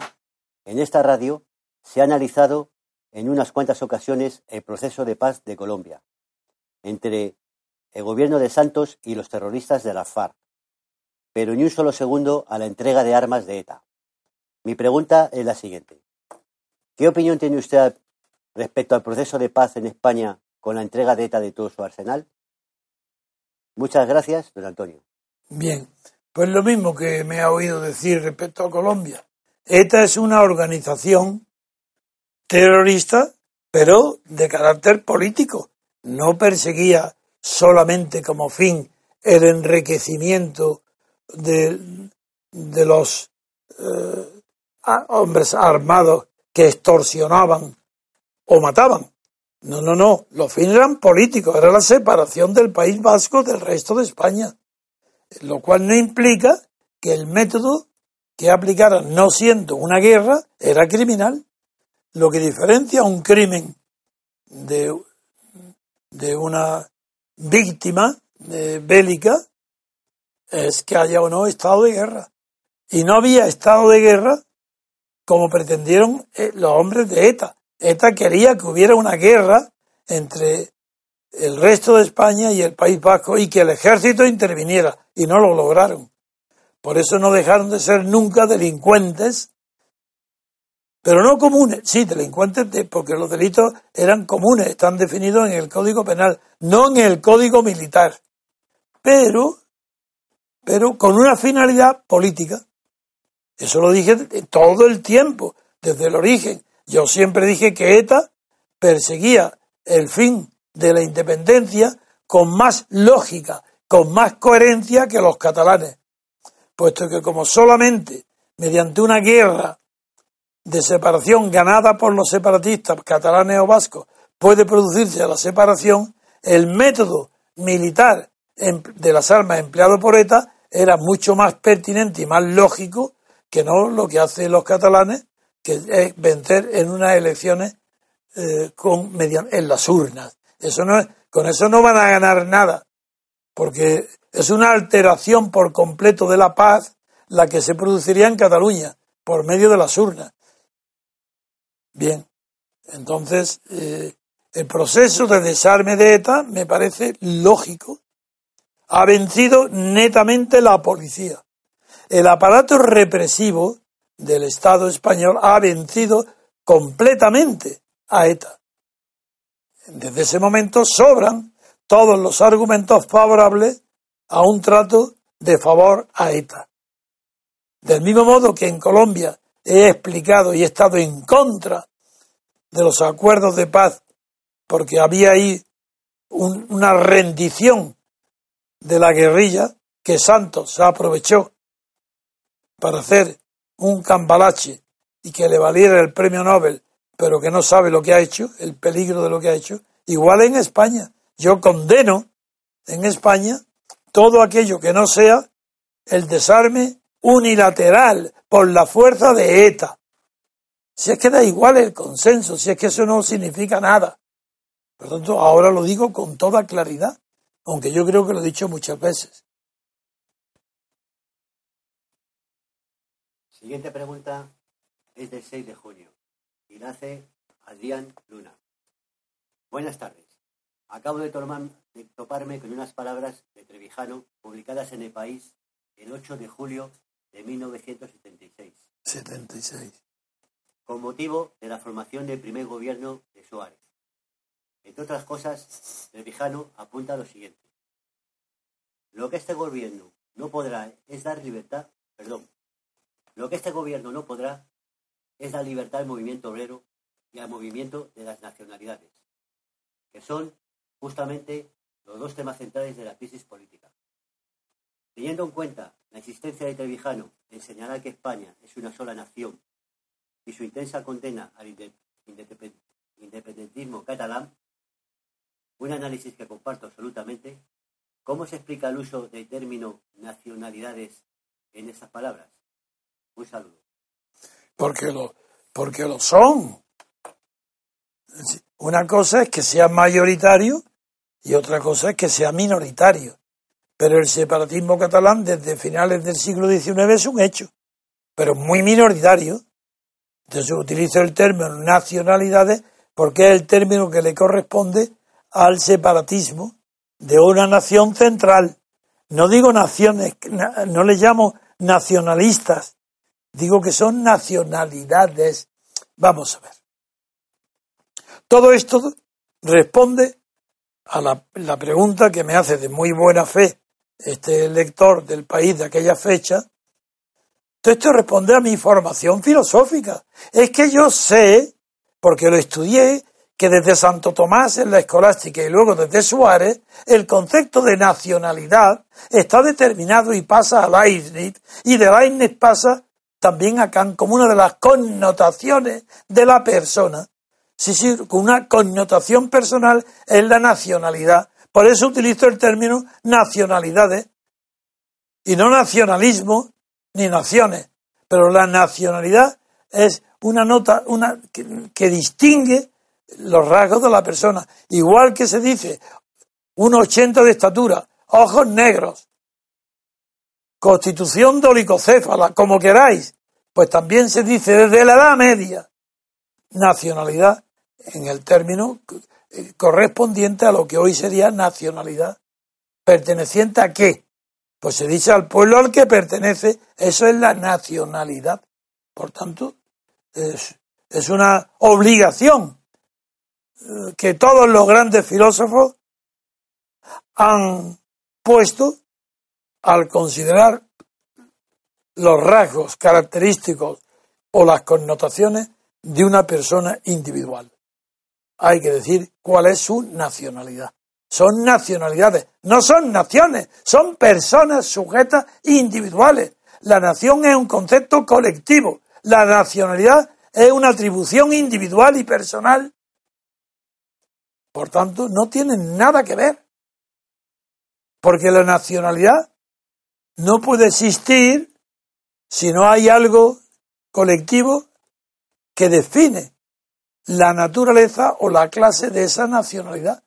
en esta radio se ha analizado en unas cuantas ocasiones el proceso de paz de Colombia entre el gobierno de Santos y los terroristas de la FARC, pero ni un solo segundo a la entrega de armas de ETA. Mi pregunta es la siguiente. ¿Qué opinión tiene usted respecto al proceso de paz en España con la entrega de ETA de todo su arsenal? Muchas gracias, don Antonio. Bien, pues lo mismo que me ha oído decir respecto a Colombia. ETA es una organización terrorista, pero de carácter político. No perseguía solamente como fin el enriquecimiento de, los eh, hombres armados que extorsionaban o mataban. No, no, no. Los fines eran políticos. Era la separación del País Vasco del resto de España. Lo cual no implica que el método que aplicaran, no siendo una guerra, era criminal. Lo que diferencia un crimen de, de una víctima bélica es que haya o no estado de guerra. Y no había estado de guerra como pretendieron eh, los hombres de ETA. ETA quería que hubiera una guerra entre el resto de España y el País Vasco y que el ejército interviniera y no lo lograron. Por eso no dejaron de ser nunca delincuentes pero no comunes, sí, delincuentes, porque los delitos eran comunes, están definidos en el Código Penal, no en el Código Militar, pero, pero con una finalidad política. Eso lo dije todo el tiempo, desde el origen. Yo siempre dije que ETA perseguía el fin de la independencia con más lógica, con más coherencia que los catalanes, puesto que como solamente mediante una guerra de separación ganada por los separatistas catalanes o vascos puede producirse la separación, el método militar de las armas empleado por ETA era mucho más pertinente y más lógico que no lo que hacen los catalanes, que es vencer en unas elecciones eh, con, en las urnas. Eso no con eso no van a ganar nada, porque es una alteración por completo de la paz la que se produciría en Cataluña por medio de las urnas. Bien, entonces eh, el proceso de desarme de ETA me parece lógico. Ha vencido netamente la policía. El aparato represivo del Estado español ha vencido completamente a ETA. Desde ese momento sobran todos los argumentos favorables a un trato de favor a ETA. Del mismo modo que en Colombia he explicado y he estado en contra de los acuerdos de paz, porque había ahí una rendición de la guerrilla que Santos aprovechó para hacer un cambalache y que le valiera el premio Nobel, pero que no sabe lo que ha hecho, el peligro de lo que ha hecho, igual en España. Yo condeno en España todo aquello que no sea el desarme unilateral por la fuerza de ETA. Si es que da igual el consenso, si es que eso no significa nada. Por lo tanto, ahora lo digo con toda claridad, aunque yo creo que lo he dicho muchas veces. Siguiente pregunta es del 6 de junio y la hace Adrián Luna. Buenas tardes. Acabo de, de toparme con unas palabras de Trevijano publicadas en El País el 8 de julio de 1976. 76. Con motivo de la formación del primer gobierno de Suárez. Entre otras cosas, Trevijano apunta lo siguiente. Lo que este gobierno no podrá es dar libertad, perdón, lo que este gobierno no podrá es dar libertad al movimiento obrero y al movimiento de las nacionalidades, que son justamente los dos temas centrales de la crisis política. Teniendo en cuenta la existencia de Trevijano en señalar que España es una sola nación y su intensa condena al independentismo catalán, un análisis que comparto absolutamente, ¿cómo se explica el uso del término nacionalidades en esas palabras? Un saludo. Porque lo, porque lo son. Una cosa es que sea mayoritario y otra cosa es que sea minoritario. Pero el separatismo catalán desde finales del siglo XIX es un hecho, pero muy minoritario. Entonces utilizo el término nacionalidades porque es el término que le corresponde al separatismo de una nación central. No digo naciones, no le llamo nacionalistas, digo que son nacionalidades. Vamos a ver. Todo esto responde a la, pregunta que me hace de muy buena fe este lector del país de aquella fecha. Todo esto responde a mi formación filosófica. Es que yo sé, porque lo estudié, que desde Santo Tomás en la escolástica y luego desde Suárez, el concepto de nacionalidad está determinado y pasa a Leibniz, y de Leibniz pasa también a Kant como una de las connotaciones de la persona. Sí, sí, con una connotación personal es la nacionalidad. Por eso utilizo el término nacionalidades y no nacionalismo ni naciones. Pero la nacionalidad es una nota una, que, distingue los rasgos de la persona. Igual que se dice un 80 de estatura, ojos negros, constitución dolicocéfala, como queráis, pues también se dice desde la Edad Media, nacionalidad en el término eh, correspondiente a lo que hoy sería nacionalidad. ¿Perteneciente a qué? Pues se dice al pueblo al que pertenece, eso es la nacionalidad. Por tanto, es, es una obligación eh, que todos los grandes filósofos han puesto al considerar los rasgos característicos o las connotaciones de una persona individual. Hay que decir cuál es su nacionalidad. Son nacionalidades, no son naciones, son personas sujetas individuales. La nación es un concepto colectivo, la nacionalidad es una atribución individual y personal. Por tanto, no tienen nada que ver. Porque la nacionalidad no puede existir si no hay algo colectivo que define la naturaleza o la clase de esa nacionalidad.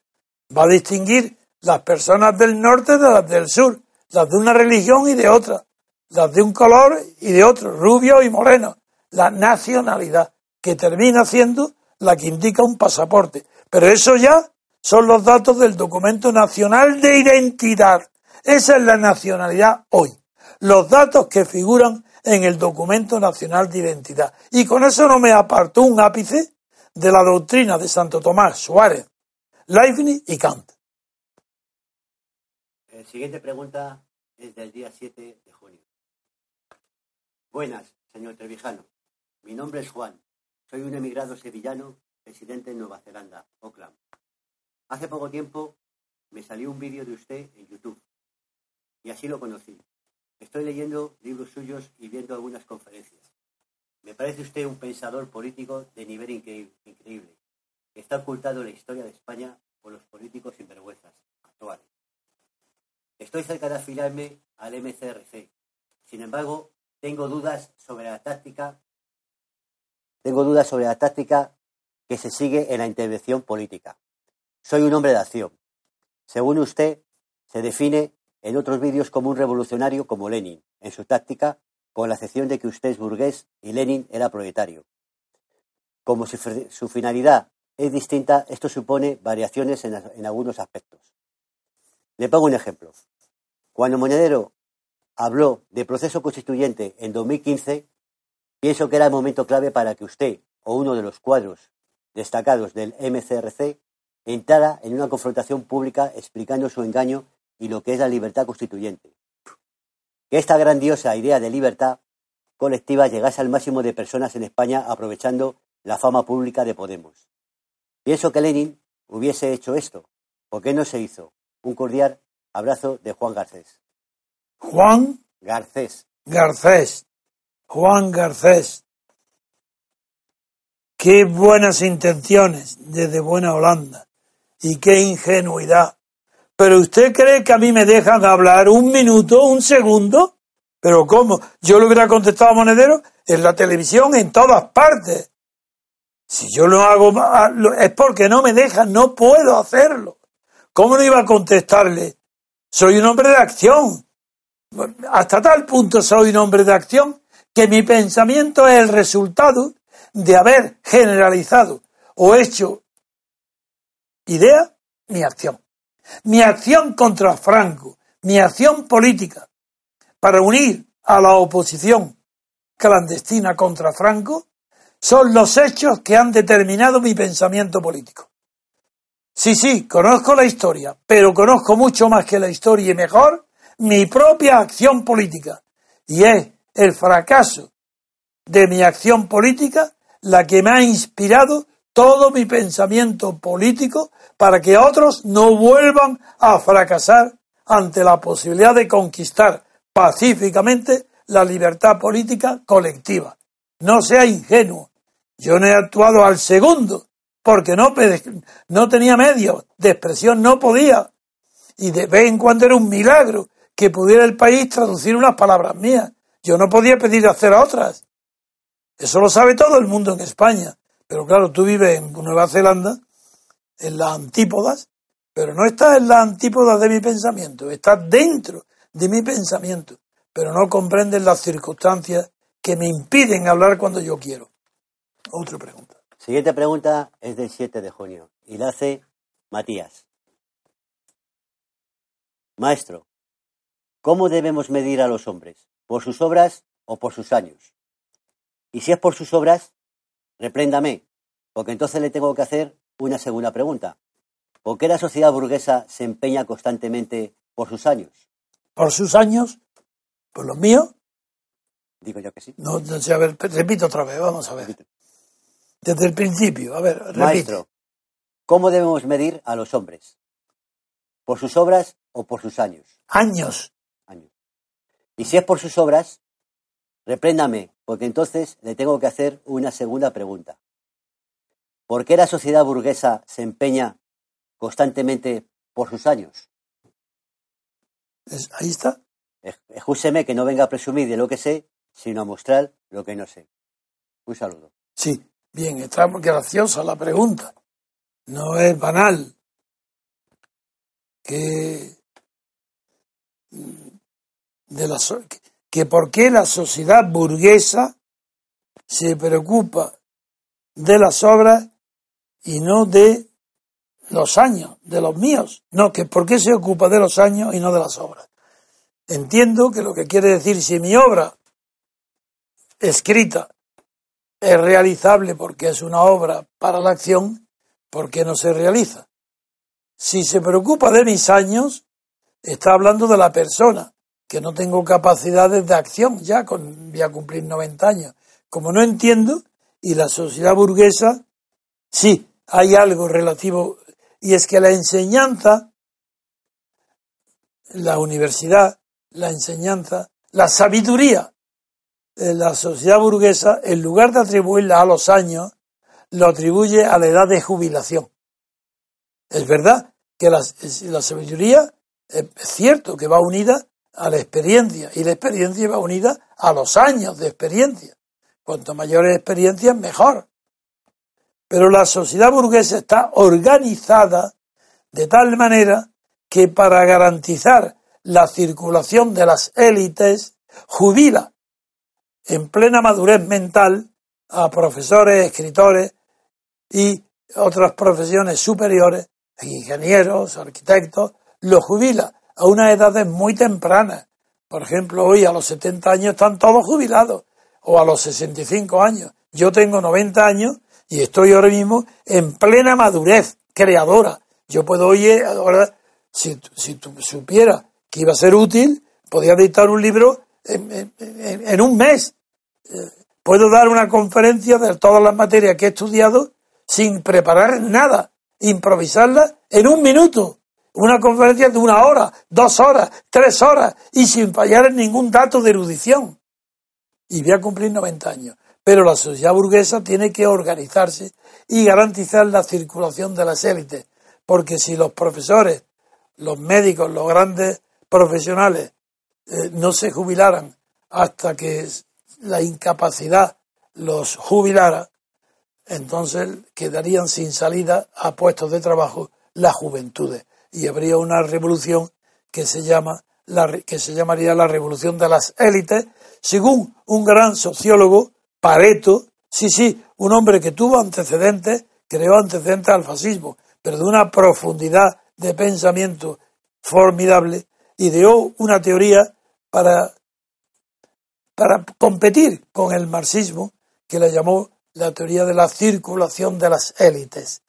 Va a distinguir las personas del norte de las del sur, las de una religión y de otra, las de un color y de otro, rubio y moreno. La nacionalidad, que termina siendo la que indica un pasaporte. Pero eso ya son los datos del documento nacional de identidad. Esa es la nacionalidad hoy. Los datos que figuran en el documento nacional de identidad. Y con eso no me apartó un ápice de la doctrina de Santo Tomás, Suárez, Leibniz y Kant. La siguiente pregunta es del día 7 de junio. Buenas, señor Trevijano. Mi nombre es Juan. Soy un emigrado sevillano, residente en Nueva Zelanda, Auckland. Hace poco tiempo me salió un vídeo de usted en YouTube y así lo conocí. Estoy leyendo libros suyos y viendo algunas conferencias. Me parece usted un pensador político de nivel increíble. Está ocultado en la historia de España por los políticos sinvergüenzas actuales. Estoy cerca de afiliarme al MCRC. Sin embargo, tengo dudas sobre la táctica. Tengo dudas sobre la táctica que se sigue en la intervención política. Soy un hombre de acción. Según usted, se define en otros vídeos como un revolucionario como Lenin, en su táctica, con la excepción de que usted es burgués y Lenin era proletario. Como su, finalidad es distinta, esto supone variaciones en, en algunos aspectos. Le pongo un ejemplo. Cuando Monedero habló de proceso constituyente en 2015, pienso que era el momento clave para que usted o uno de los cuadros destacados del MCRC entrara en una confrontación pública explicando su engaño y lo que es la libertad constituyente. Que esta grandiosa idea de libertad colectiva llegase al máximo de personas en España aprovechando la fama pública de Podemos. Pienso que Lenin hubiese hecho esto. ¿Por qué no se hizo? Un cordial abrazo de Juan Garcés. Juan Garcés. Garcés. Juan Garcés. qué buenas intenciones desde Buena Holanda y qué ingenuidad. Pero usted cree que a mí me dejan hablar un minuto, un segundo? Pero ¿cómo? Yo le hubiera contestado a Monedero en la televisión, en todas partes. Si yo lo hago es porque no me dejan, no puedo hacerlo. ¿Cómo no iba a contestarle? Soy un hombre de acción. Hasta tal punto soy un hombre de acción que mi pensamiento es el resultado de haber generalizado o hecho idea mi acción. Mi acción contra Franco, mi acción política para unir a la oposición clandestina contra Franco son los hechos que han determinado mi pensamiento político. Sí, sí, conozco la historia, pero conozco mucho más que la historia y mejor mi propia acción política. Y es el fracaso de mi acción política la que me ha inspirado todo mi pensamiento político para que otros no vuelvan a fracasar ante la posibilidad de conquistar pacíficamente la libertad política colectiva. No sea ingenuo. Yo no he actuado al segundo, porque no, no tenía medios de expresión, no podía. Y de vez en cuando era un milagro que pudiera el país traducir unas palabras mías. Yo no podía pedir hacer otras. Eso lo sabe todo el mundo en España. Pero claro, tú vives en Nueva Zelanda, en las antípodas, pero no estás en las antípodas de mi pensamiento, estás dentro de mi pensamiento, pero no comprendes las circunstancias que me impiden hablar cuando yo quiero. Otra pregunta. Siguiente pregunta es del 7 de junio y la hace Matías. Maestro, ¿cómo debemos medir a los hombres? ¿Por sus obras o por sus años? Y si es por sus obras, repréndame, porque entonces le tengo que hacer una segunda pregunta. ¿Por qué la sociedad burguesa se empeña constantemente por sus años? ¿Por sus años? ¿Por los míos? Digo yo que sí. No, no sé, a ver, repito otra vez, vamos a ver. Desde el principio, a ver, repite. Maestro, ¿cómo debemos medir a los hombres? ¿Por sus obras o por sus años? Años. Años. Y si es por sus obras, repréndame, porque entonces le tengo que hacer una segunda pregunta. ¿Por qué la sociedad burguesa se empeña constantemente por sus años? ahí está. Escúcheme que no venga a presumir de lo que sé, sino a mostrar lo que no sé. Un saludo. Sí. Bien, está graciosa la pregunta. No es banal. Que, de la, que por qué la sociedad burguesa se preocupa de las obras y no de los años, de los míos. No, que por qué se ocupa de los años y no de las obras. Entiendo que lo que quiere decir, si mi obra escrita es realizable porque es una obra para la acción, ¿por qué no se realiza? Si se preocupa de mis años, está hablando de la persona, que no tengo capacidades de acción ya, voy a cumplir 90 años. Como no entiendo, y la sociedad burguesa, sí, hay algo relativo, y es que la enseñanza, la universidad, la enseñanza, la sabiduría la sociedad burguesa, en lugar de atribuirla a los años, lo atribuye a la edad de jubilación. Es verdad que la, sabiduría es cierto que va unida a la experiencia y la experiencia va unida a los años de experiencia. Cuanto mayores experiencias, mejor. Pero la sociedad burguesa está organizada de tal manera que para garantizar la circulación de las élites jubila en plena madurez mental a profesores, escritores y otras profesiones superiores, ingenieros, arquitectos, los jubila a unas edades muy tempranas. Por ejemplo, hoy a los 70 años están todos jubilados, o a los 65 años. Yo tengo 90 años y estoy ahora mismo en plena madurez creadora. Yo puedo hoy, ahora, si, si supiera que iba a ser útil, podría dictar un libro en, un mes. Puedo dar una conferencia de todas las materias que he estudiado sin preparar nada, improvisarla en un minuto. Una conferencia de una hora, dos horas, tres horas y sin fallar en ningún dato de erudición. Y voy a cumplir 90 años. Pero la sociedad burguesa tiene que organizarse y garantizar la circulación de las élites, porque si los profesores, los médicos, los grandes profesionales eh, no se jubilaran hasta que la incapacidad los jubilara, entonces quedarían sin salida a puestos de trabajo las juventudes. Y habría una revolución que se llama la, que se llamaría la revolución de las élites, según un gran sociólogo, Pareto, sí, sí, un hombre que tuvo antecedentes, creó antecedentes al fascismo, pero de una profundidad de pensamiento formidable, ideó una teoría para, para competir con el marxismo, que le llamó la teoría de la circulación de las élites.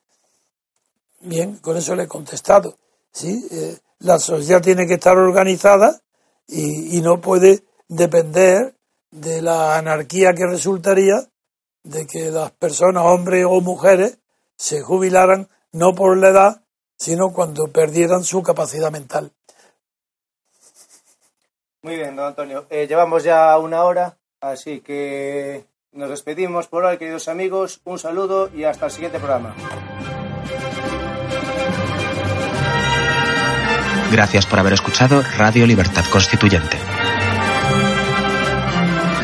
Bien, con eso le he contestado. ¿sí? Eh, la sociedad tiene que estar organizada y, no puede depender de la anarquía que resultaría de que las personas, hombres o mujeres, se jubilaran no por la edad, sino cuando perdieran su capacidad mental. Muy bien, don Antonio. Eh, llevamos ya una hora, así que nos despedimos por hoy, queridos amigos. Un saludo y hasta el siguiente programa. Gracias por haber escuchado Radio Libertad Constituyente.